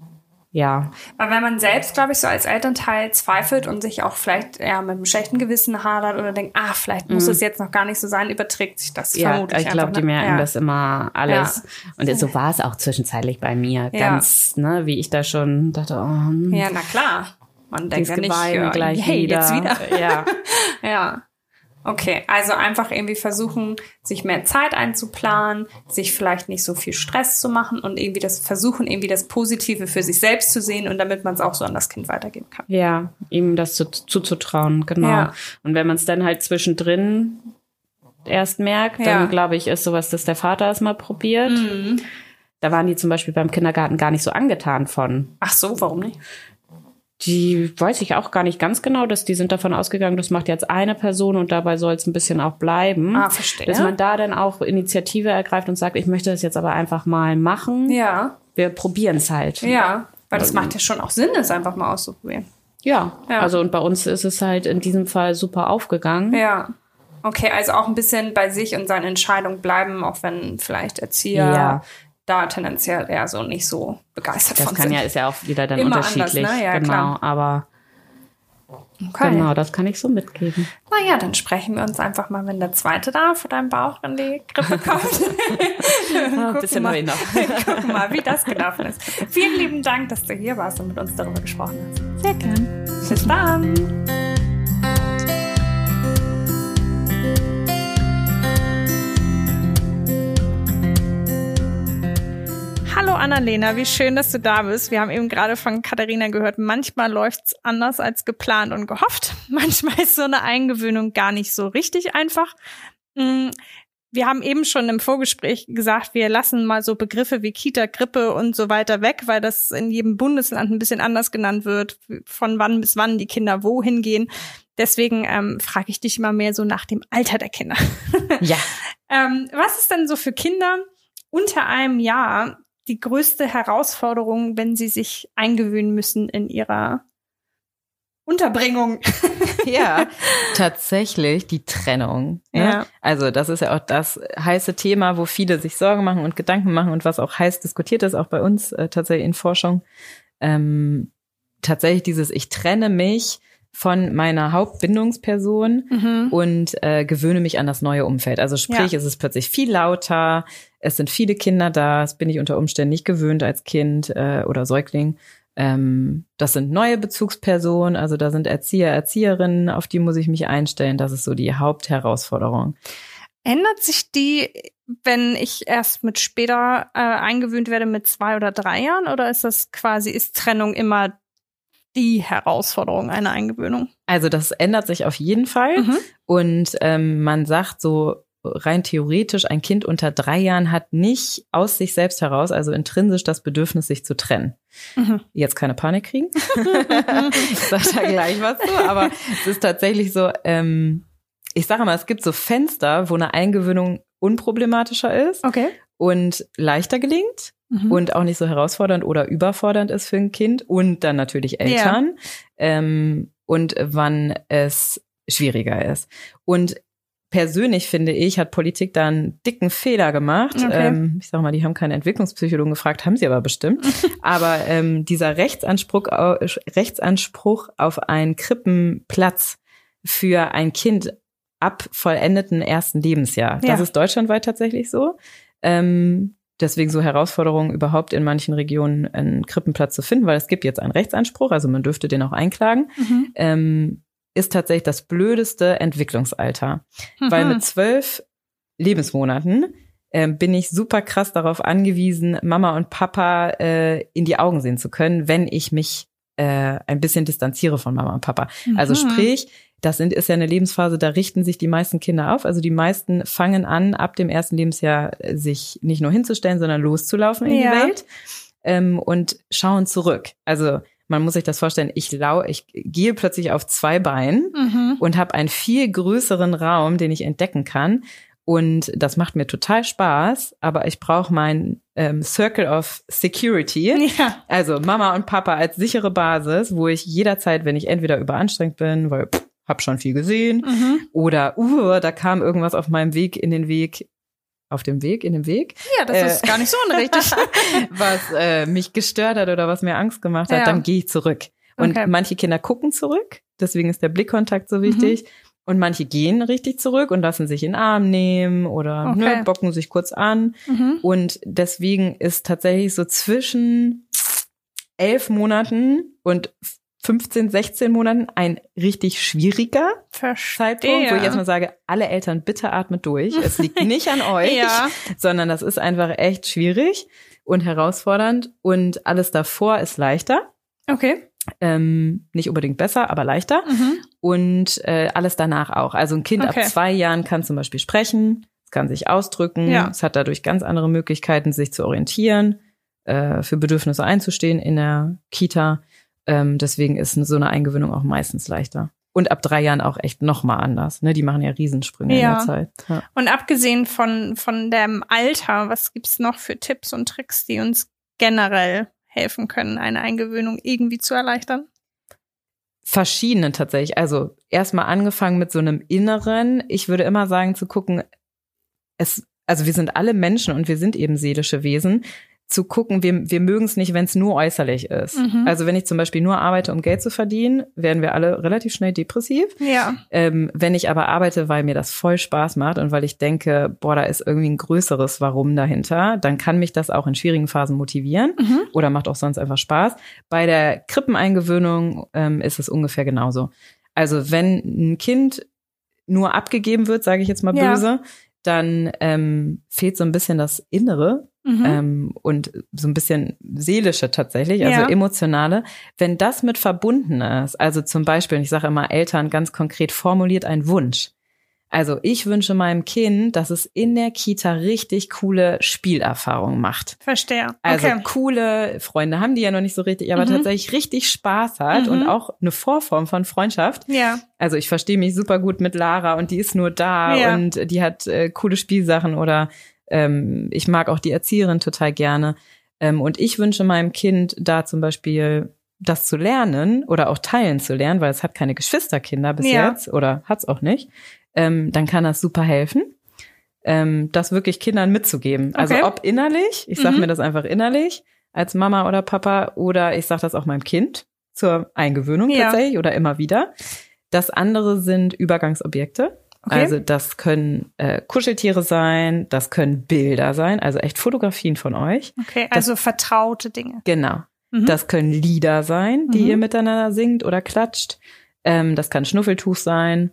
Speaker 2: ja.
Speaker 1: Weil wenn man selbst, glaube ich, so als Elternteil zweifelt und sich auch vielleicht eher mit einem schlechten Gewissen hadert oder denkt, ah, vielleicht muss mhm. es jetzt noch gar nicht so sein, überträgt sich das
Speaker 2: ja,
Speaker 1: vermutlich
Speaker 2: ich glaube, die ne? merken ja. das immer alles. Ja. Und so war es auch zwischenzeitlich bei mir. Ganz, ne, wie ich da schon dachte, oh, hm.
Speaker 1: Ja, na klar. Man denkt ja nicht,
Speaker 2: ja, gleich hey, wieder.
Speaker 1: jetzt wieder.
Speaker 2: Ja. [laughs]
Speaker 1: ja. Okay, also einfach irgendwie versuchen, sich mehr Zeit einzuplanen, sich vielleicht nicht so viel Stress zu machen und irgendwie das versuchen, irgendwie das Positive für sich selbst zu sehen und damit man es auch so an das Kind weitergeben kann.
Speaker 2: Ja, ihm das zu, zuzutrauen, genau. Ja. Und wenn man es dann halt zwischendrin erst merkt, dann ja. glaube ich, ist sowas, dass der Vater es mal probiert. Mhm. Da waren die zum Beispiel beim Kindergarten gar nicht so angetan von.
Speaker 1: Ach so, warum nicht?
Speaker 2: Die weiß ich auch gar nicht ganz genau, dass die sind davon ausgegangen, das macht jetzt eine Person und dabei soll es ein bisschen auch bleiben.
Speaker 1: Ah, verstehe.
Speaker 2: Dass man da dann auch Initiative ergreift und sagt, ich möchte das jetzt aber einfach mal machen.
Speaker 1: Ja.
Speaker 2: Wir probieren es halt.
Speaker 1: Ja, weil das macht ja schon auch Sinn, es einfach mal auszuprobieren.
Speaker 2: Ja, ja, also und bei uns ist es halt in diesem Fall super aufgegangen.
Speaker 1: Ja. Okay, also auch ein bisschen bei sich und seinen Entscheidungen bleiben, auch wenn vielleicht Erzieher
Speaker 2: ja
Speaker 1: da tendenziell eher so nicht so begeistert
Speaker 2: das
Speaker 1: von
Speaker 2: kann
Speaker 1: sind.
Speaker 2: ja, ist ja auch wieder dann Immer unterschiedlich.
Speaker 1: Anders, ne? ja,
Speaker 2: genau,
Speaker 1: klar.
Speaker 2: aber
Speaker 3: Okay. Genau, das kann ich so mitgeben.
Speaker 1: Naja, dann sprechen wir uns einfach mal, wenn der zweite da vor deinem Bauch in die Grippe [laughs] kommt.
Speaker 3: Ein bisschen mal, noch. [laughs]
Speaker 1: gucken mal, wie das gelaufen ist. Vielen lieben Dank, dass du hier warst und mit uns darüber gesprochen hast.
Speaker 3: Sehr gern.
Speaker 1: Bis dann. Hallo Annalena, wie schön, dass du da bist. Wir haben eben gerade von Katharina gehört, manchmal läuft's anders als geplant und gehofft. [laughs] Manchmal ist so eine Eingewöhnung gar nicht so richtig einfach. Mm, wir haben eben schon im Vorgespräch gesagt, wir lassen mal so Begriffe wie Kita, Grippe und so weiter weg, weil das in jedem Bundesland ein bisschen anders genannt wird, von wann bis wann die Kinder wohin gehen. Deswegen ähm, frage ich dich immer mehr so nach dem Alter der Kinder. [laughs]
Speaker 3: Ja.
Speaker 1: ähm, was ist denn so für Kinder unter einem Jahr die größte Herausforderung, wenn sie sich eingewöhnen müssen in ihrer Unterbringung. [laughs]
Speaker 3: ja, tatsächlich die Trennung. Ne? Ja. Also das ist ja auch das heiße Thema, wo viele sich Sorgen machen und Gedanken machen und was auch heiß diskutiert ist, auch bei uns äh, tatsächlich in Forschung. Ähm, tatsächlich dieses, ich trenne mich von meiner Hauptbindungsperson mhm. und äh, gewöhne mich an das neue Umfeld. Also sprich, ja. es ist plötzlich viel lauter, es sind viele Kinder da, das bin ich unter Umständen nicht gewöhnt als Kind äh, oder Säugling. Ähm, das sind neue Bezugspersonen, also da sind Erzieher, Erzieherinnen, auf die muss ich mich einstellen. Das ist so die Hauptherausforderung.
Speaker 1: Ändert sich die, wenn ich erst mit später äh, eingewöhnt werde mit zwei oder drei Jahren, oder ist das quasi, ist Trennung immer die Herausforderung einer Eingewöhnung?
Speaker 3: Also das ändert sich auf jeden Fall. Mhm. Und ähm, man sagt so, rein theoretisch, ein Kind unter drei Jahren hat nicht aus sich selbst heraus, also intrinsisch das Bedürfnis, sich zu trennen. Mhm. Jetzt keine Panik kriegen. [laughs] ich sage da gleich was zu, aber es ist tatsächlich so, ähm, ich sage mal, es gibt so Fenster, wo eine Eingewöhnung unproblematischer ist
Speaker 1: okay.
Speaker 3: und leichter gelingt mhm. und auch nicht so herausfordernd oder überfordernd ist für ein Kind und dann natürlich Eltern ja. ähm, und wann es schwieriger ist. Und persönlich finde ich, hat Politik da einen dicken Fehler gemacht. Okay. Ähm, ich sag mal, die haben keine Entwicklungspsychologen gefragt, haben sie aber bestimmt. [laughs] aber ähm, dieser Rechtsanspruch, Rechtsanspruch auf einen Krippenplatz für ein Kind ab vollendeten ersten Lebensjahr, ja. das ist deutschlandweit tatsächlich so. Ähm, deswegen so Herausforderungen überhaupt in manchen Regionen einen Krippenplatz zu finden, weil es gibt jetzt einen Rechtsanspruch, also man dürfte den auch einklagen. Mhm. Ähm, ist tatsächlich das blödeste Entwicklungsalter. Mhm. Weil mit zwölf Lebensmonaten äh, bin ich super krass darauf angewiesen, Mama und Papa äh, in die Augen sehen zu können, wenn ich mich äh, ein bisschen distanziere von Mama und Papa. Also mhm. Also sprich, das sind, ist ja eine Lebensphase, da richten sich die meisten Kinder auf. Also die meisten fangen an, ab dem ersten Lebensjahr äh, sich nicht nur hinzustellen, sondern loszulaufen in ja. die Welt ähm, und schauen zurück. Also man muss sich das vorstellen, ich lau, ich gehe plötzlich auf zwei Beinen mhm. und habe einen viel größeren Raum, den ich entdecken kann. Und das macht mir total Spaß, aber ich brauche mein ähm, Circle of Security. Ja. Also Mama und Papa als sichere Basis, wo ich jederzeit, wenn ich entweder überanstrengt bin, weil pff, hab schon viel gesehen, mhm. oder uh, da kam irgendwas auf meinem Weg in den Weg, auf dem Weg, in dem Weg.
Speaker 1: Ja, das äh, ist gar nicht so unrichtig. [laughs]
Speaker 3: was äh, mich gestört hat oder was mir Angst gemacht hat, ja. dann gehe ich zurück. Und okay. manche Kinder gucken zurück, deswegen ist der Blickkontakt so wichtig. Mhm. Und manche gehen richtig zurück und lassen sich in den Arm nehmen oder okay. ne, bocken sich kurz an. Mhm. Und deswegen ist tatsächlich so zwischen elf Monaten und 15, 16 Monaten ein richtig schwieriger Verstehe. Zeitpunkt, wo ich jetzt mal sage, alle Eltern bitte atmet durch. Es [laughs] liegt nicht an euch, ja. sondern das ist einfach echt schwierig und herausfordernd und alles davor ist leichter.
Speaker 1: Okay.
Speaker 3: Ähm, nicht unbedingt besser, aber leichter. Mhm. Und äh, alles danach auch. Also ein Kind okay. ab zwei Jahren kann zum Beispiel sprechen, es kann sich ausdrücken, ja. es hat dadurch ganz andere Möglichkeiten, sich zu orientieren, äh, für Bedürfnisse einzustehen in der Kita. Ähm, deswegen ist so eine Eingewöhnung auch meistens leichter. Und ab drei Jahren auch echt noch mal anders. Ne? Die machen ja Riesensprünge ja. in der Zeit. Ja.
Speaker 1: Und abgesehen von, von dem Alter, was gibt's noch für Tipps und Tricks, die uns generell helfen können, eine Eingewöhnung irgendwie zu erleichtern?
Speaker 3: Verschiedene tatsächlich. Also erstmal angefangen mit so einem Inneren. Ich würde immer sagen, zu gucken, es, also wir sind alle Menschen und wir sind eben seelische Wesen zu gucken, wir, wir mögen es nicht, wenn es nur äußerlich ist. Mhm. Also wenn ich zum Beispiel nur arbeite, um Geld zu verdienen, werden wir alle relativ schnell depressiv.
Speaker 1: Ja.
Speaker 3: Ähm, wenn ich aber arbeite, weil mir das voll Spaß macht und weil ich denke, boah, da ist irgendwie ein größeres Warum dahinter, dann kann mich das auch in schwierigen Phasen motivieren mhm. oder macht auch sonst einfach Spaß. Bei der Krippeneingewöhnung ähm, ist es ungefähr genauso. Also wenn ein Kind nur abgegeben wird, sage ich jetzt mal böse, ja. Dann ähm, fehlt so ein bisschen das Innere Mhm. Ähm, und so ein bisschen seelische tatsächlich, also ja. emotionale. Wenn das mit verbunden ist, also zum Beispiel, ich sage immer Eltern ganz konkret formuliert einen Wunsch. Also ich wünsche meinem Kind, dass es in der Kita richtig coole Spielerfahrungen macht.
Speaker 1: Verstehe.
Speaker 3: Also coole Freunde haben die ja noch nicht so richtig, aber mhm. tatsächlich richtig Spaß hat mhm. und auch eine Vorform von Freundschaft.
Speaker 1: Ja.
Speaker 3: Also ich verstehe mich super gut mit Lara und die ist nur da ja. und die hat äh, coole Spielsachen oder ähm, ich mag auch die Erzieherin total gerne. Ähm, und ich wünsche meinem Kind da zum Beispiel das zu lernen oder auch teilen zu lernen, weil es hat keine Geschwisterkinder bis ja. jetzt oder hat es auch nicht, ähm, dann kann das super helfen, ähm, das wirklich Kindern mitzugeben. Also okay. Also ob innerlich, ich sage mhm. mir das einfach innerlich als Mama oder Papa oder ich sage das auch meinem Kind zur Eingewöhnung ja. tatsächlich oder immer wieder. Das andere sind Übergangsobjekte. Okay. Also das können äh, Kuscheltiere sein, das können Bilder sein, also echt Fotografien von euch.
Speaker 1: Okay, also das, vertraute Dinge.
Speaker 3: Genau. Mhm. Das können Lieder sein, die mhm. ihr miteinander singt oder klatscht. Ähm, das kann Schnuffeltuch sein,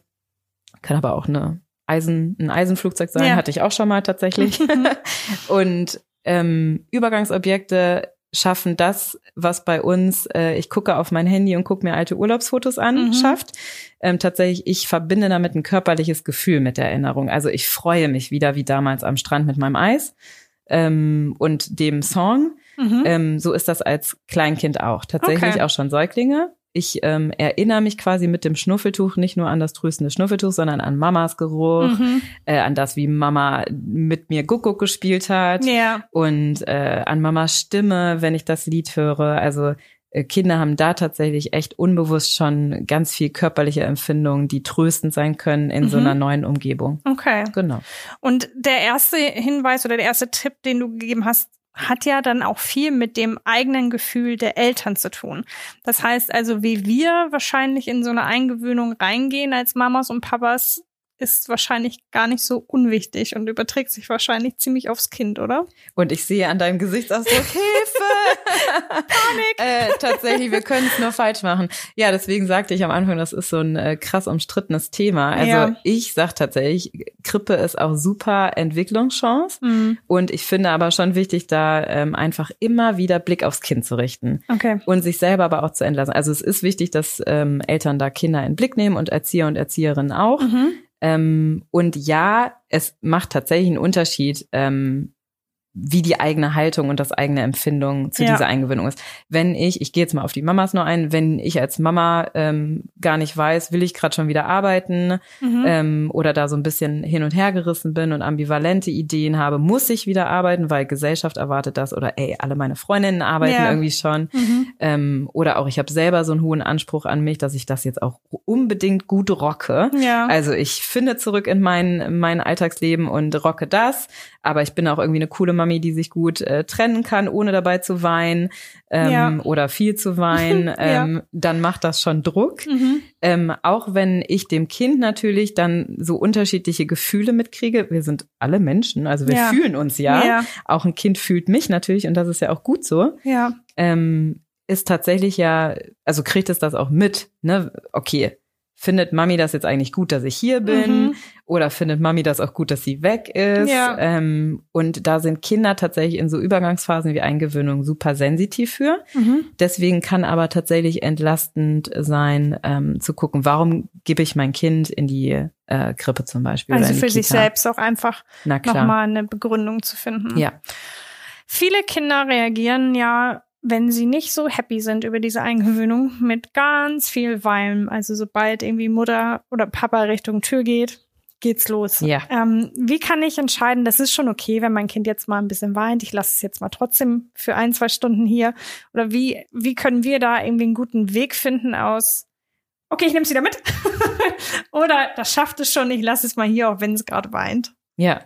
Speaker 3: kann aber auch eine Eisen, ein Eisenflugzeug sein, ja. hatte ich auch schon mal tatsächlich. [laughs] Und ähm, Übergangsobjekte schaffen das, was bei uns, äh, ich gucke auf mein Handy und gucke mir alte Urlaubsfotos an, mhm. schafft. Ähm, tatsächlich, ich verbinde damit ein körperliches Gefühl mit der Erinnerung. Also ich freue mich wieder wie damals am Strand mit meinem Eis ähm, und dem Song. Mhm. Ähm, so ist das als Kleinkind auch. Tatsächlich okay. auch schon Säuglinge ich ähm, erinnere mich quasi mit dem Schnuffeltuch nicht nur an das tröstende Schnuffeltuch, sondern an Mamas Geruch, mhm. äh, an das, wie Mama mit mir Guckuck gespielt hat
Speaker 1: ja.
Speaker 3: und äh, an Mamas Stimme, wenn ich das Lied höre. Also äh, Kinder haben da tatsächlich echt unbewusst schon ganz viel körperliche Empfindungen, die tröstend sein können in mhm. so einer neuen Umgebung.
Speaker 1: Okay.
Speaker 3: Genau.
Speaker 1: Und der erste Hinweis oder der erste Tipp, den du gegeben hast, hat ja dann auch viel mit dem eigenen Gefühl der Eltern zu tun. Das heißt also, wie wir wahrscheinlich in so eine Eingewöhnung reingehen als Mamas und Papas, ist wahrscheinlich gar nicht so unwichtig und überträgt sich wahrscheinlich ziemlich aufs Kind, oder?
Speaker 3: Und ich sehe an deinem Gesichtsausdruck Hilfe! [laughs]
Speaker 1: Panik!
Speaker 3: äh, tatsächlich, wir können es nur falsch machen. Ja, deswegen sagte ich am Anfang, das ist so ein äh, krass umstrittenes Thema. Also ja. ich sag tatsächlich, Krippe ist auch super Entwicklungschance. Mhm. Und ich finde aber schon wichtig, da ähm, einfach immer wieder Blick aufs Kind zu richten.
Speaker 1: Okay.
Speaker 3: Und sich selber aber auch zu entlassen. Also es ist wichtig, dass ähm, Eltern da Kinder in Blick nehmen und Erzieher und Erzieherinnen auch. Mhm. Ähm, und ja, es macht tatsächlich einen Unterschied, ähm, wie die eigene Haltung und das eigene Empfindung zu ja. dieser Eingewöhnung ist. Wenn ich, ich gehe jetzt mal auf die Mamas nur ein, wenn ich als Mama ähm, gar nicht weiß, will ich gerade schon wieder arbeiten mhm. ähm, oder da so ein bisschen hin und her gerissen bin und ambivalente Ideen habe, muss ich wieder arbeiten, weil Gesellschaft erwartet das oder ey, alle meine Freundinnen arbeiten ja. irgendwie schon. Mhm. Ähm, oder auch ich habe selber so einen hohen Anspruch an mich, dass ich das jetzt auch unbedingt gut rocke.
Speaker 1: Ja.
Speaker 3: Also ich finde zurück in mein, mein Alltagsleben und rocke das, aber ich bin auch irgendwie eine coole Mami, die sich gut äh, trennen kann, ohne dabei zu weinen ähm, ja. oder viel zu weinen, [laughs] ähm, ja. dann macht das schon Druck. Mhm. Ähm, auch wenn ich dem Kind natürlich dann so unterschiedliche Gefühle mitkriege. Wir sind alle Menschen, also wir ja. fühlen uns ja. Auch ein Kind fühlt mich natürlich und das ist ja auch gut so.
Speaker 1: Ja.
Speaker 3: Ähm, ist tatsächlich ja, also kriegt es das auch mit, ne? Okay, findet Mami das jetzt eigentlich gut, dass ich hier bin? Mhm. Oder findet Mami das auch gut, dass sie weg ist?
Speaker 1: Ja.
Speaker 3: Ähm, und da sind Kinder tatsächlich in so Übergangsphasen wie Eingewöhnung super sensitiv für. Mhm. Deswegen kann aber tatsächlich entlastend sein, ähm, zu gucken, warum gebe ich mein Kind in die äh, Krippe zum Beispiel.
Speaker 1: Also für sich selbst auch einfach nochmal eine Begründung zu finden.
Speaker 3: Ja.
Speaker 1: Viele Kinder reagieren ja wenn sie nicht so happy sind über diese Eingewöhnung, mit ganz viel Weinen. Also sobald irgendwie Mutter oder Papa Richtung Tür geht, geht's los.
Speaker 3: Ja.
Speaker 1: Ähm, wie kann ich entscheiden, das ist schon okay, wenn mein Kind jetzt mal ein bisschen weint, ich lasse es jetzt mal trotzdem für ein, zwei Stunden hier? Oder wie, wie können wir da irgendwie einen guten Weg finden aus, okay, ich nehme es wieder mit. [laughs] Oder das schafft es schon, ich lasse es mal hier, auch wenn es gerade weint.
Speaker 3: Ja.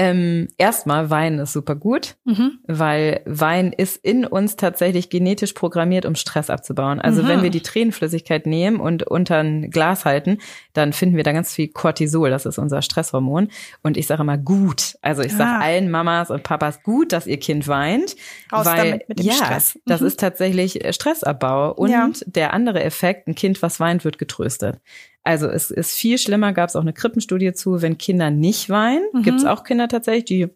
Speaker 3: Ähm, erstmal, Wein ist super gut, mhm. weil Wein ist in uns tatsächlich genetisch programmiert, um Stress abzubauen. Also mhm. wenn wir die Tränenflüssigkeit nehmen und unter ein Glas halten, dann finden wir da ganz viel Cortisol, das ist unser Stresshormon. Und ich sage immer gut. Also ich sage ah. allen Mamas und Papas gut, dass ihr Kind weint.
Speaker 1: Raus weil, damit mit dem
Speaker 3: ja,
Speaker 1: Stress. Mhm.
Speaker 3: das ist tatsächlich Stressabbau. Und ja. der andere Effekt, ein Kind, was weint, wird getröstet. Also es ist viel schlimmer, gab es auch eine Krippenstudie zu, wenn Kinder nicht weinen. Mhm. Gibt es auch Kinder tatsächlich, die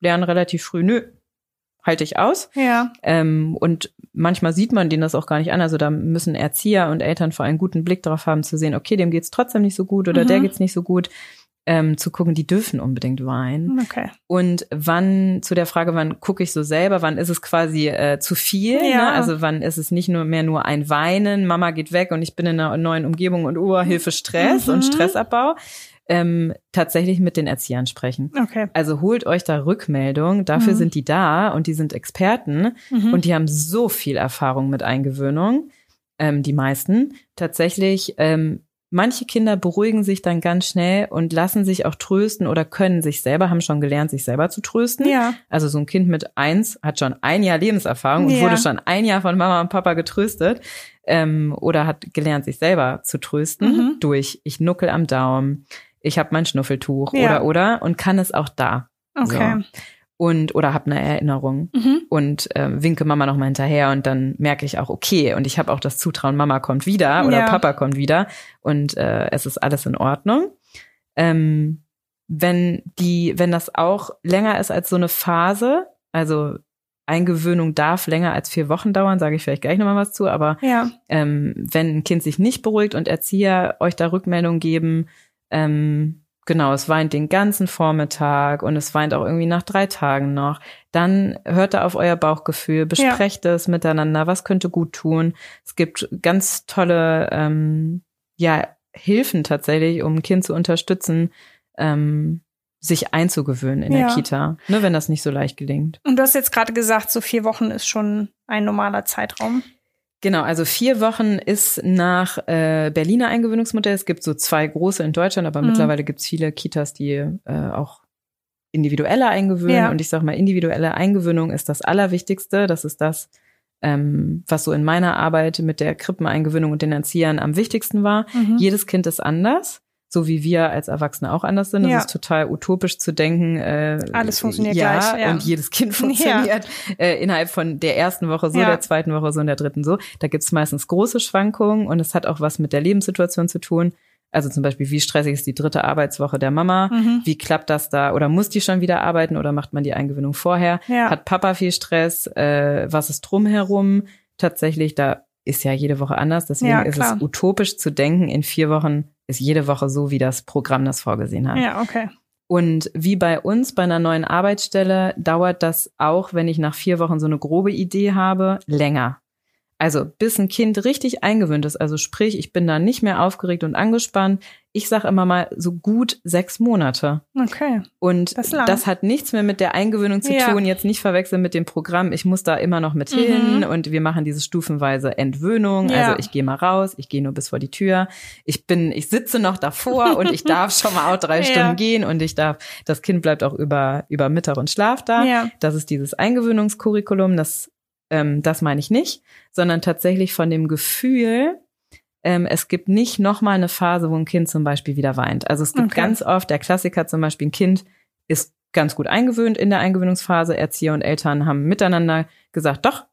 Speaker 3: lernen relativ früh, nö, halte ich aus.
Speaker 1: Ja.
Speaker 3: Ähm, und manchmal sieht man denen das auch gar nicht an. Also da müssen Erzieher und Eltern vor allem guten Blick darauf haben, zu sehen, okay, dem geht's trotzdem nicht so gut oder mhm. der geht's nicht so gut ähm, zu gucken, die dürfen unbedingt weinen.
Speaker 1: Okay.
Speaker 3: Und wann, zu der Frage, wann gucke ich so selber, wann ist es quasi äh, zu viel? Ne? Ja. Ne? Also wann ist es nicht nur mehr nur ein Weinen, Mama geht weg und ich bin in einer neuen Umgebung und oh, Hilfe, Stress mhm. und Stressabbau. Ähm, tatsächlich mit den Erziehern sprechen.
Speaker 1: Okay.
Speaker 3: Also holt euch da Rückmeldung, dafür mhm. sind die da und die sind Experten mhm. und die haben so viel Erfahrung mit Eingewöhnung, ähm, die meisten. Tatsächlich ähm, Manche Kinder beruhigen sich dann ganz schnell und lassen sich auch trösten oder können sich selber, haben schon gelernt, sich selber zu trösten.
Speaker 1: Ja.
Speaker 3: Also so ein Kind mit eins hat schon ein Jahr Lebenserfahrung und ja. wurde schon ein Jahr von Mama und Papa getröstet ähm, oder hat gelernt, sich selber zu trösten mhm. durch ich nuckel am Daumen, ich habe mein Schnuffeltuch ja. oder oder und kann es auch da.
Speaker 1: Okay.
Speaker 3: So und oder habe eine Erinnerung mhm. und äh, winke Mama noch mal hinterher und dann merke ich auch okay und ich habe auch das Zutrauen Mama kommt wieder oder ja. Papa kommt wieder und äh, es ist alles in Ordnung ähm, wenn die wenn das auch länger ist als so eine Phase also Eingewöhnung darf länger als vier Wochen dauern, sage ich vielleicht gleich nochmal was zu, aber
Speaker 1: ja.
Speaker 3: ähm, wenn ein Kind sich nicht beruhigt und Erzieher euch da Rückmeldung geben, ähm, Genau, es weint den ganzen Vormittag und es weint auch irgendwie nach drei Tagen noch. Dann hört da auf euer Bauchgefühl, besprecht ja. es miteinander, was könnte gut tun. Es gibt ganz tolle ähm, ja, Hilfen tatsächlich, um ein Kind zu unterstützen, ähm, sich einzugewöhnen in ja. der Kita, ne, wenn das nicht so leicht gelingt.
Speaker 1: Und du hast jetzt gerade gesagt, so vier Wochen ist schon ein normaler Zeitraum.
Speaker 3: Genau, also vier Wochen ist nach äh, Berliner Eingewöhnungsmodell. Es gibt so zwei große in Deutschland, aber mhm. mittlerweile gibt es viele Kitas, die äh, auch individuelle eingewöhnen. Ja. Und ich sage mal, individuelle Eingewöhnung ist das Allerwichtigste. Das ist das, ähm, was so in meiner Arbeit mit der Krippeneingewöhnung und den Erziehern am wichtigsten war. Mhm. Jedes Kind ist anders so wie wir als Erwachsene auch anders sind. Ja. Es ist total utopisch zu denken, äh,
Speaker 1: alles funktioniert
Speaker 3: ja,
Speaker 1: gleich.
Speaker 3: Ja. Und jedes Kind [laughs] [laughs] funktioniert ja. äh, innerhalb von der ersten Woche so, ja. der zweiten Woche so und der dritten so. Da gibt's meistens große Schwankungen und es hat auch was mit der Lebenssituation zu tun. Also zum Beispiel, wie stressig ist die dritte Arbeitswoche der Mama? Mhm. Wie klappt das da? Oder muss die schon wieder arbeiten oder macht man die Eingewöhnung vorher?
Speaker 1: Ja.
Speaker 3: Hat Papa viel Stress? Äh, was ist drumherum? Tatsächlich, da ist ja jede Woche anders. Deswegen ja, ist es utopisch zu denken, in vier Wochen ist jede Woche so, wie das Programm das vorgesehen hat.
Speaker 1: Ja, okay.
Speaker 3: Und wie bei uns bei einer neuen Arbeitsstelle dauert das auch, wenn ich nach vier Wochen so eine grobe Idee habe, länger. Also bis ein Kind richtig eingewöhnt ist, also sprich, ich bin da nicht mehr aufgeregt und angespannt. Ich sage immer mal so gut sechs Monate.
Speaker 1: Okay.
Speaker 3: Und das, das, hat nichts mehr mit der Eingewöhnung zu ja. tun, jetzt nicht verwechseln mit dem Programm. Ich muss da immer noch mit mhm. hin und wir machen diese stufenweise Entwöhnung. Ja. Also ich gehe mal raus, ich gehe nur bis vor die Tür. Ich bin, ich sitze noch davor [laughs] und ich darf schon mal auch drei ja. Stunden gehen und ich darf, das Kind bleibt auch über, über Mittag und Schlaf da.
Speaker 1: Ja.
Speaker 3: Das ist dieses Eingewöhnungskurriculum, das ähm, das meine ich nicht, sondern tatsächlich von dem Gefühl, ähm, es gibt nicht nochmal eine Phase, wo ein Kind zum Beispiel wieder weint. Also es gibt okay. ganz oft, der Klassiker zum Beispiel, ein Kind ist ganz gut eingewöhnt in der Eingewöhnungsphase. Erzieher und Eltern haben miteinander gesagt, doch,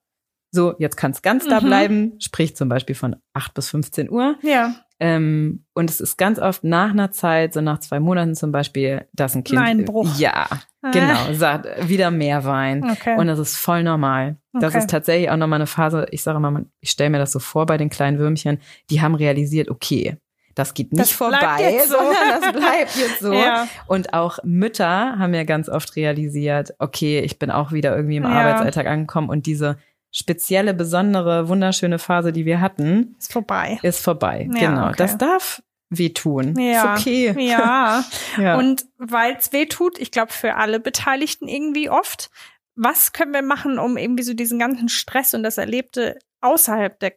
Speaker 3: so, jetzt kann es ganz mhm. da bleiben, sprich zum Beispiel von 8 bis 15 Uhr.
Speaker 1: Ja.
Speaker 3: Ähm, und es ist ganz oft nach einer Zeit, so nach zwei Monaten zum Beispiel, dass ein Kind.
Speaker 1: Einbruch.
Speaker 3: Ja, ah. Genau, sagt wieder mehr Wein.
Speaker 1: Okay.
Speaker 3: Und das ist voll normal. Das okay. ist tatsächlich auch nochmal eine Phase, ich sage mal, ich stelle mir das so vor bei den kleinen Würmchen, die haben realisiert, okay, das geht nicht das vorbei,
Speaker 1: so.
Speaker 3: sondern [laughs] das bleibt jetzt so.
Speaker 1: ja.
Speaker 3: Und auch Mütter haben ja ganz oft realisiert, okay, ich bin auch wieder irgendwie im ja. Arbeitsalltag angekommen und diese spezielle, besondere, wunderschöne Phase, die wir hatten,
Speaker 1: ist vorbei.
Speaker 3: Ist vorbei. Ja, genau. Okay. Das darf wehtun.
Speaker 1: Ja.
Speaker 3: Ist okay. [laughs]
Speaker 1: Ja. [laughs] ja. Und weil es wehtut, ich glaube für alle Beteiligten irgendwie oft, was können wir machen, um irgendwie so diesen ganzen Stress und das Erlebte außerhalb der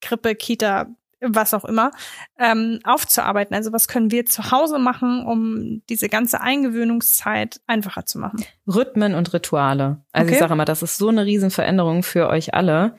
Speaker 1: Krippe, Kita was auch immer, ähm, aufzuarbeiten? Also was können wir zu Hause machen, um diese ganze Eingewöhnungszeit einfacher zu machen?
Speaker 3: Rhythmen und Rituale. Also okay. ich sage immer, das ist so eine Riesenveränderung für euch alle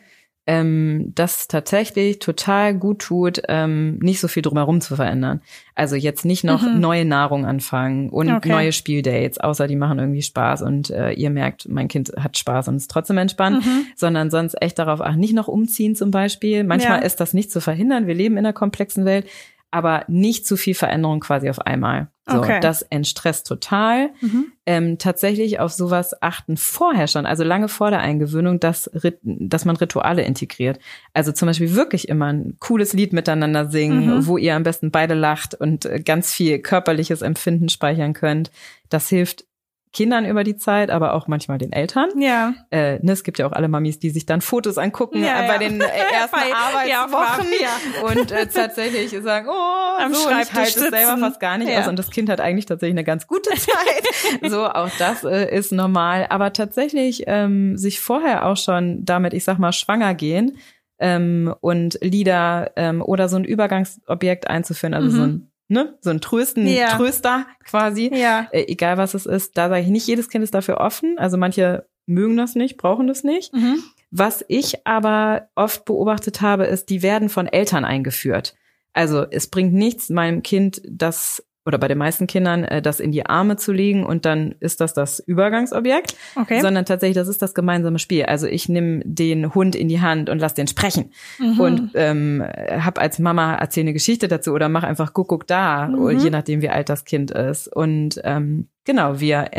Speaker 3: ähm, das tatsächlich total gut tut, ähm, nicht so viel drumherum zu verändern. Also jetzt nicht noch mhm. neue Nahrung anfangen und okay. neue Spieldates, außer die machen irgendwie Spaß und äh, ihr merkt, mein Kind hat Spaß und ist trotzdem entspannt, mhm. sondern sonst echt darauf achten, nicht noch umziehen zum Beispiel. Manchmal ja. ist das nicht zu verhindern. Wir leben in einer komplexen Welt, aber nicht zu viel Veränderung quasi auf einmal. So, okay. das entstresst total. Mhm. Ähm, tatsächlich auf sowas achten vorher schon, also lange vor der Eingewöhnung, dass, dass man Rituale integriert. Also zum Beispiel wirklich immer ein cooles Lied miteinander singen, mhm. wo ihr am besten beide lacht und äh, ganz viel körperliches Empfinden speichern könnt. Das hilft Kindern über die Zeit, aber auch manchmal den Eltern.
Speaker 1: Ja.
Speaker 3: Äh, ne, es gibt ja auch alle Mamis, die sich dann Fotos angucken ja, äh, bei ja. den äh, [laughs] ersten bei, Arbeitswochen ja, und äh, tatsächlich sagen, oh, Am so, ich halte es selber fast gar nicht aus und das Kind hat eigentlich tatsächlich eine ganz gute [laughs] Zeit. so, auch das äh, ist normal. Aber tatsächlich ähm, sich vorher auch schon damit, ich sag mal, schwanger gehen ähm, und Lieder ähm, oder so ein Übergangsobjekt einzuführen, also mhm. so ein ne, so ein Trösten, ja. Tröster quasi,
Speaker 1: ja.
Speaker 3: äh, egal was es ist. Da sage ich nicht, jedes Kind ist dafür offen. Also manche mögen das nicht, brauchen das nicht. Mhm. Was ich aber oft beobachtet habe, ist, die werden von Eltern eingeführt. Also es bringt nichts, meinem Kind das oder bei den meisten Kindern, äh, das in die Arme zu legen und dann ist das das Übergangsobjekt,
Speaker 1: okay.
Speaker 3: sondern tatsächlich, das ist das gemeinsame Spiel. Also ich nehme den Hund in die Hand und lass den sprechen mhm. und ähm, habe als Mama erzähle eine Geschichte dazu oder mach einfach guck, guck da, mhm. je nachdem wie alt das Kind ist. Und ähm, genau, wir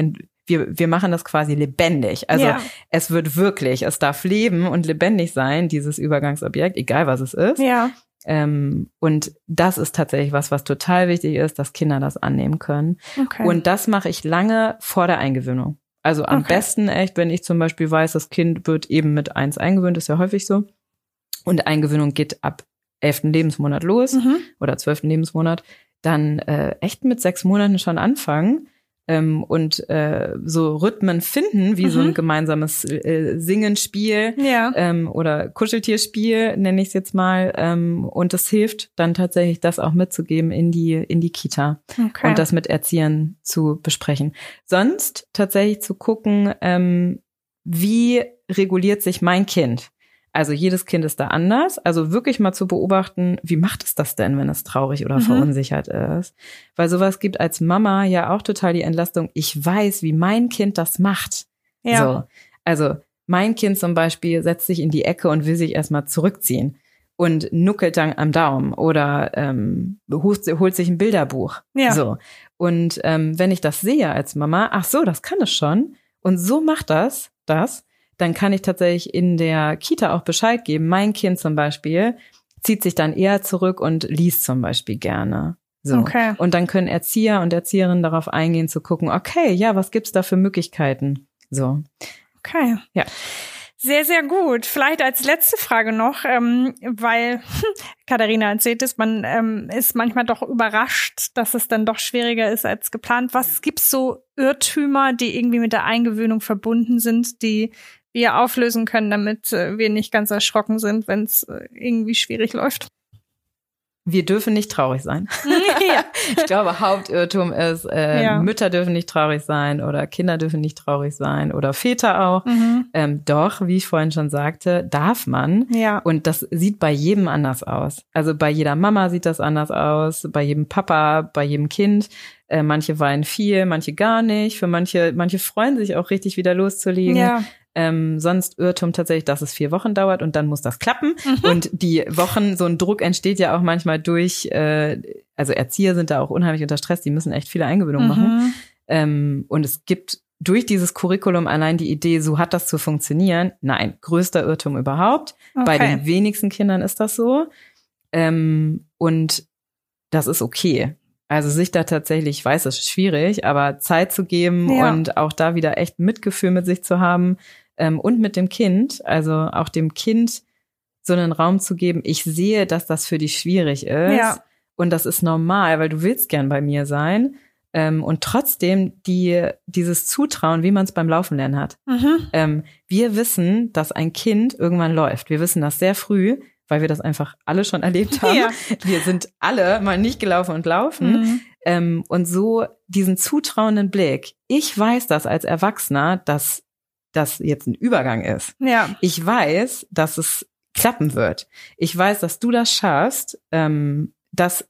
Speaker 3: wir, wir machen das quasi lebendig. Also ja. es wird wirklich, es darf leben und lebendig sein, dieses Übergangsobjekt, egal was es ist.
Speaker 1: Ja.
Speaker 3: Ähm, und das ist tatsächlich was, was total wichtig ist, dass Kinder das annehmen können. Okay. Und das mache ich lange vor der Eingewöhnung. Also am okay. besten echt, wenn ich zum Beispiel weiß, das Kind wird eben mit eins eingewöhnt, ist ja häufig so. Und Eingewöhnung geht ab elften Lebensmonat los mhm. oder zwölften Lebensmonat, dann äh, echt mit sechs Monaten schon anfangen ähm, und äh, so Rhythmen finden, wie mhm. so ein mhm. gemeinsames äh, Singenspiel
Speaker 1: ja.
Speaker 3: ähm, oder Kuscheltierspiel, nenne ich es jetzt mal. Ähm, und das hilft dann tatsächlich, das auch mitzugeben in die, in die Kita okay. und das mit Erziehern zu besprechen. Sonst tatsächlich zu gucken, ähm, wie reguliert sich mein Kind? Also jedes Kind ist da anders. Also wirklich mal zu beobachten, wie macht es das denn, wenn es traurig oder mhm. verunsichert ist? Weil sowas gibt als Mama ja auch total die Entlastung. Ich weiß, wie mein Kind das macht. Ja. So. Also mein Kind zum Beispiel setzt sich in die Ecke und will sich erstmal zurückziehen und nuckelt dann am Daumen oder ähm, holt, holt sich ein Bilderbuch.
Speaker 1: Ja.
Speaker 3: So. Und ähm, wenn ich das sehe als Mama, ach so, das kann es schon. Und so macht das, das dann kann ich tatsächlich in der Kita auch Bescheid geben. Mein Kind zum Beispiel zieht sich dann eher zurück und liest zum Beispiel gerne. So.
Speaker 1: Okay.
Speaker 3: Und dann können Erzieher und Erzieherinnen darauf eingehen zu gucken, okay, ja, was gibt's da für Möglichkeiten? So.
Speaker 1: Okay.
Speaker 3: Ja.
Speaker 1: Sehr, sehr gut. Vielleicht als letzte Frage noch, ähm, weil [laughs] Katharina erzählt es, man ähm, ist manchmal doch überrascht, dass es dann doch schwieriger ist als geplant. Was gibt's so Irrtümer, die irgendwie mit der Eingewöhnung verbunden sind, die wir auflösen können, damit äh, wir nicht ganz erschrocken sind, wenn es äh, irgendwie schwierig läuft.
Speaker 3: Wir dürfen nicht traurig sein. [laughs] ja. [laughs] Ich glaube, Hauptirrtum ist, äh, ja. Mütter dürfen nicht traurig sein oder Kinder dürfen nicht traurig sein oder Väter auch. Mhm. Ähm, doch, wie ich vorhin schon sagte, darf man.
Speaker 1: Ja.
Speaker 3: Und das sieht bei jedem anders aus. Also bei jeder Mama sieht das anders aus, bei jedem Papa, bei jedem Kind. Äh, manche weinen viel, manche gar nicht. Für manche, manche freuen sich auch richtig wieder loszulegen.
Speaker 1: Ja.
Speaker 3: Ähm, sonst Irrtum tatsächlich, dass es vier Wochen dauert und dann muss das klappen. Mhm. Und die Wochen, so ein Druck entsteht ja auch manchmal durch, äh, also Erzieher sind da auch unheimlich unter Stress, die müssen echt viele Eingewöhnungen mhm. machen. Ähm, und es gibt durch dieses Curriculum allein die Idee, so hat das zu funktionieren. Nein, größter Irrtum überhaupt. Okay. Bei den wenigsten Kindern ist das so. Ähm, und das ist okay. Also sich da tatsächlich, ich weiß, es ist schwierig, aber Zeit zu geben ja. und auch da wieder echt Mitgefühl mit sich zu haben, ähm, und mit dem Kind, also auch dem Kind so einen Raum zu geben, ich sehe, dass das für dich schwierig ist. Ja. Und das ist normal, weil du willst gern bei mir sein. Ähm, und trotzdem die, dieses Zutrauen, wie man es beim Laufen lernen hat. Mhm. Ähm, wir wissen, dass ein Kind irgendwann läuft. Wir wissen das sehr früh, weil wir das einfach alle schon [laughs] erlebt haben. Ja. Wir sind alle mal nicht gelaufen und laufen. Mhm. Ähm, und so diesen zutrauenden Blick. Ich weiß das als Erwachsener, dass das jetzt ein Übergang ist.
Speaker 1: Ja.
Speaker 3: Ich weiß, dass es klappen wird. Ich weiß, dass du das schaffst, ähm, dass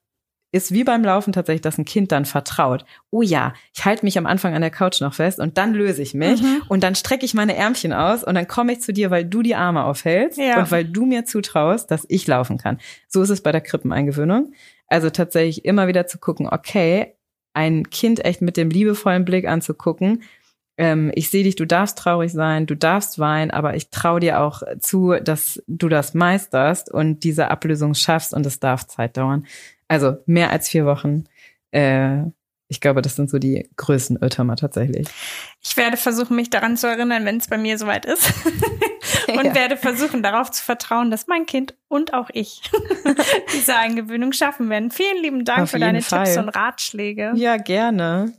Speaker 3: ist wie beim Laufen tatsächlich, dass ein Kind dann vertraut. Oh ja, ich halte mich am Anfang an der Couch noch fest und dann löse ich mich mhm. und dann strecke ich meine Ärmchen aus und dann komme ich zu dir, weil du die Arme aufhältst ja. und weil du mir zutraust, dass ich laufen kann. So ist es bei der Krippeneingewöhnung. Also tatsächlich immer wieder zu gucken, okay, ein Kind echt mit dem liebevollen Blick anzugucken. Ähm, ich sehe dich, du darfst traurig sein, du darfst weinen, aber ich traue dir auch zu, dass du das meisterst und diese Ablösung schaffst und es darf Zeit dauern. Also mehr als vier Wochen. Äh, ich glaube, das sind so die größten Irrtümer tatsächlich.
Speaker 1: Ich werde versuchen, mich daran zu erinnern, wenn es bei mir soweit ist. [laughs] und ja. werde versuchen, darauf zu vertrauen, dass mein Kind und auch ich [laughs] diese Eingewöhnung schaffen werden. Vielen lieben Dank Auf für deine Fall. Tipps und Ratschläge.
Speaker 3: Ja, gerne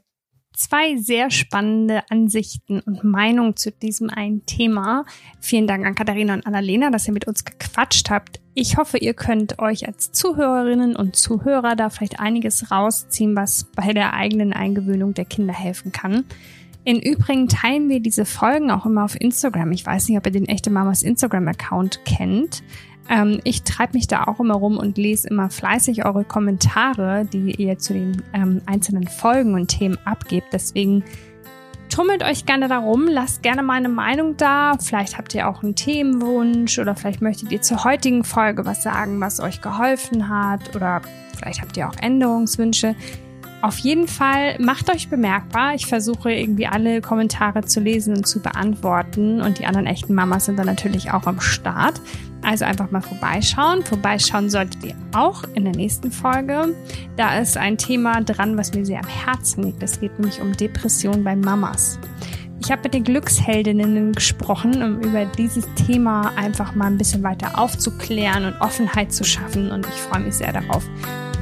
Speaker 1: zwei sehr spannende Ansichten und Meinungen zu diesem einen Thema. Vielen Dank an Katharina und Annalena, dass ihr mit uns gequatscht habt. Ich hoffe, ihr könnt euch als Zuhörerinnen und Zuhörer da vielleicht einiges rausziehen, was bei der eigenen Eingewöhnung der Kinder helfen kann. Im Übrigen teilen wir diese Folgen auch immer auf Instagram. Ich weiß nicht, ob ihr den Echte Mamas Instagram-Account kennt. Ähm, ich treibe mich da auch immer rum und lese immer fleißig eure Kommentare, die ihr zu den ähm, einzelnen Folgen und Themen abgebt. Deswegen tummelt euch gerne darum, lasst gerne meine Meinung da. Vielleicht habt ihr auch einen Themenwunsch oder vielleicht möchtet ihr zur heutigen Folge was sagen, was euch geholfen hat oder vielleicht habt ihr auch Änderungswünsche. Auf jeden Fall macht euch bemerkbar. Ich versuche irgendwie alle Kommentare zu lesen und zu beantworten und die anderen echten Mamas sind dann natürlich auch am Start. Also einfach mal vorbeischauen. Vorbeischauen solltet ihr auch in der nächsten Folge. Da ist ein Thema dran, was mir sehr am Herzen liegt. Es geht nämlich um Depression bei Mamas. Ich habe mit den Glücksheldinnen gesprochen, um über dieses Thema einfach mal ein bisschen weiter aufzuklären und Offenheit zu schaffen. Und ich freue mich sehr darauf.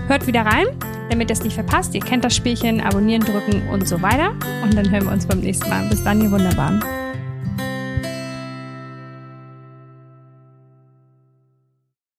Speaker 1: Hört wieder rein, damit ihr es nicht verpasst. Ihr kennt das Spielchen, abonnieren drücken und so weiter. Und dann hören wir uns beim nächsten Mal. Bis dann, ihr Wunderbaren.